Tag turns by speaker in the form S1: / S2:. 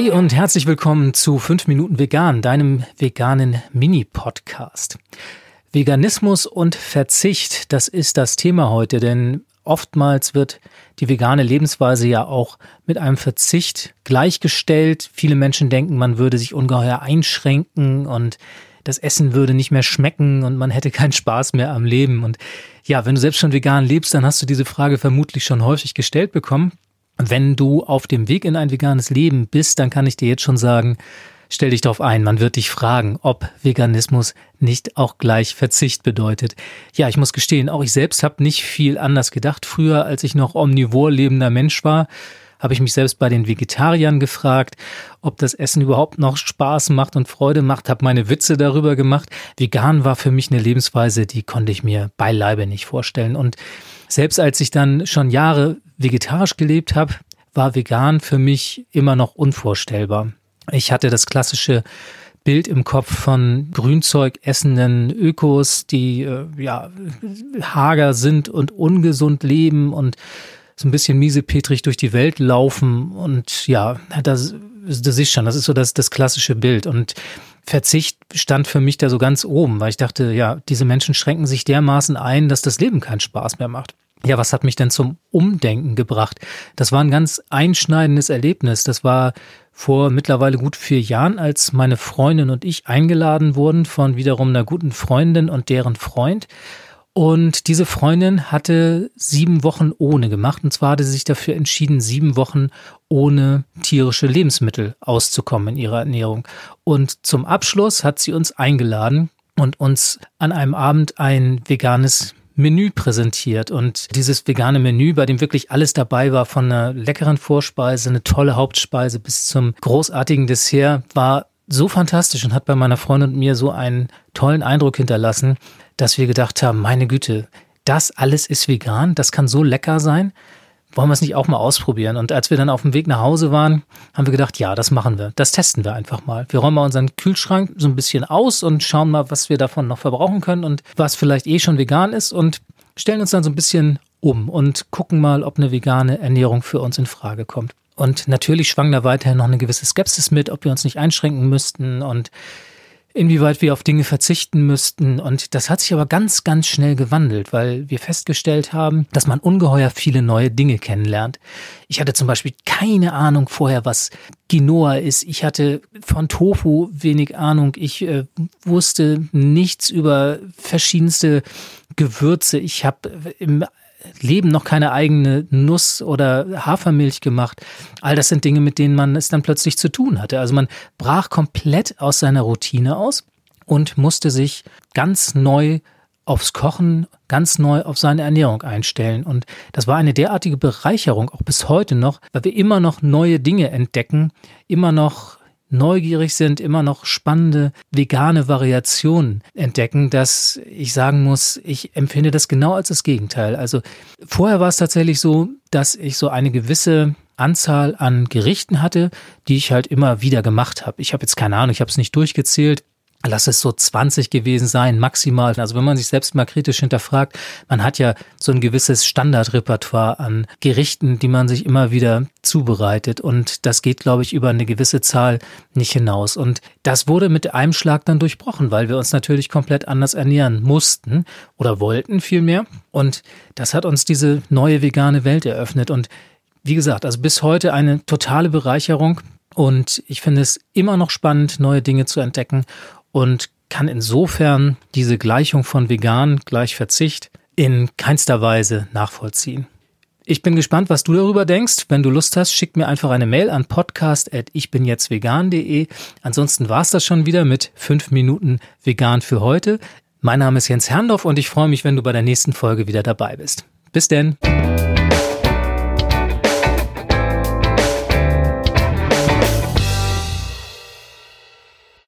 S1: Hey und herzlich willkommen zu 5 Minuten Vegan, deinem veganen Mini-Podcast. Veganismus und Verzicht, das ist das Thema heute, denn oftmals wird die vegane Lebensweise ja auch mit einem Verzicht gleichgestellt. Viele Menschen denken, man würde sich ungeheuer einschränken und das Essen würde nicht mehr schmecken und man hätte keinen Spaß mehr am Leben. Und ja, wenn du selbst schon vegan lebst, dann hast du diese Frage vermutlich schon häufig gestellt bekommen. Wenn du auf dem Weg in ein veganes Leben bist, dann kann ich dir jetzt schon sagen, stell dich darauf ein, man wird dich fragen, ob Veganismus nicht auch gleich Verzicht bedeutet. Ja, ich muss gestehen, auch ich selbst habe nicht viel anders gedacht. Früher, als ich noch omnivor lebender Mensch war, habe ich mich selbst bei den Vegetariern gefragt, ob das Essen überhaupt noch Spaß macht und Freude macht, habe meine Witze darüber gemacht. Vegan war für mich eine Lebensweise, die konnte ich mir beileibe nicht vorstellen. Und selbst als ich dann schon Jahre vegetarisch gelebt habe, war vegan für mich immer noch unvorstellbar. Ich hatte das klassische Bild im Kopf von Grünzeug essenden Ökos, die äh, ja hager sind und ungesund leben und so ein bisschen miesepetrig durch die Welt laufen und ja, das, das ist schon, das ist so das, das klassische Bild und Verzicht stand für mich da so ganz oben, weil ich dachte, ja, diese Menschen schränken sich dermaßen ein, dass das Leben keinen Spaß mehr macht. Ja, was hat mich denn zum Umdenken gebracht? Das war ein ganz einschneidendes Erlebnis. Das war vor mittlerweile gut vier Jahren, als meine Freundin und ich eingeladen wurden von wiederum einer guten Freundin und deren Freund und diese Freundin hatte sieben Wochen ohne gemacht. Und zwar hatte sie sich dafür entschieden, sieben Wochen ohne tierische Lebensmittel auszukommen in ihrer Ernährung. Und zum Abschluss hat sie uns eingeladen und uns an einem Abend ein veganes Menü präsentiert und dieses vegane Menü, bei dem wirklich alles dabei war, von einer leckeren Vorspeise, eine tolle Hauptspeise bis zum großartigen Dessert, war so fantastisch und hat bei meiner Freundin und mir so einen tollen Eindruck hinterlassen, dass wir gedacht haben, meine Güte, das alles ist vegan, das kann so lecker sein. Wollen wir es nicht auch mal ausprobieren? Und als wir dann auf dem Weg nach Hause waren, haben wir gedacht, ja, das machen wir. Das testen wir einfach mal. Wir räumen mal unseren Kühlschrank so ein bisschen aus und schauen mal, was wir davon noch verbrauchen können und was vielleicht eh schon vegan ist und stellen uns dann so ein bisschen um und gucken mal, ob eine vegane Ernährung für uns in Frage kommt. Und natürlich schwang da weiterhin noch eine gewisse Skepsis mit, ob wir uns nicht einschränken müssten und inwieweit wir auf Dinge verzichten müssten. Und das hat sich aber ganz, ganz schnell gewandelt, weil wir festgestellt haben, dass man ungeheuer viele neue Dinge kennenlernt. Ich hatte zum Beispiel keine Ahnung vorher, was Quinoa ist. Ich hatte von Tofu wenig Ahnung. Ich äh, wusste nichts über verschiedenste Gewürze. Ich habe im Leben noch keine eigene Nuss oder Hafermilch gemacht. All das sind Dinge, mit denen man es dann plötzlich zu tun hatte. Also man brach komplett aus seiner Routine aus und musste sich ganz neu aufs Kochen, ganz neu auf seine Ernährung einstellen. Und das war eine derartige Bereicherung, auch bis heute noch, weil wir immer noch neue Dinge entdecken, immer noch neugierig sind, immer noch spannende vegane Variationen entdecken, dass ich sagen muss, ich empfinde das genau als das Gegenteil. Also vorher war es tatsächlich so, dass ich so eine gewisse Anzahl an Gerichten hatte, die ich halt immer wieder gemacht habe. Ich habe jetzt keine Ahnung, ich habe es nicht durchgezählt lass es so 20 gewesen sein, maximal. Also wenn man sich selbst mal kritisch hinterfragt, man hat ja so ein gewisses Standardrepertoire an Gerichten, die man sich immer wieder zubereitet. Und das geht, glaube ich, über eine gewisse Zahl nicht hinaus. Und das wurde mit einem Schlag dann durchbrochen, weil wir uns natürlich komplett anders ernähren mussten oder wollten vielmehr. Und das hat uns diese neue vegane Welt eröffnet. Und wie gesagt, also bis heute eine totale Bereicherung. Und ich finde es immer noch spannend, neue Dinge zu entdecken und kann insofern diese Gleichung von vegan gleich Verzicht in keinster Weise nachvollziehen. Ich bin gespannt, was du darüber denkst. Wenn du Lust hast, schick mir einfach eine Mail an podcast.ichbinjetztvegan.de. Ansonsten war es das schon wieder mit fünf Minuten vegan für heute. Mein Name ist Jens Herndorf und ich freue mich, wenn du bei der nächsten Folge wieder dabei bist. Bis denn.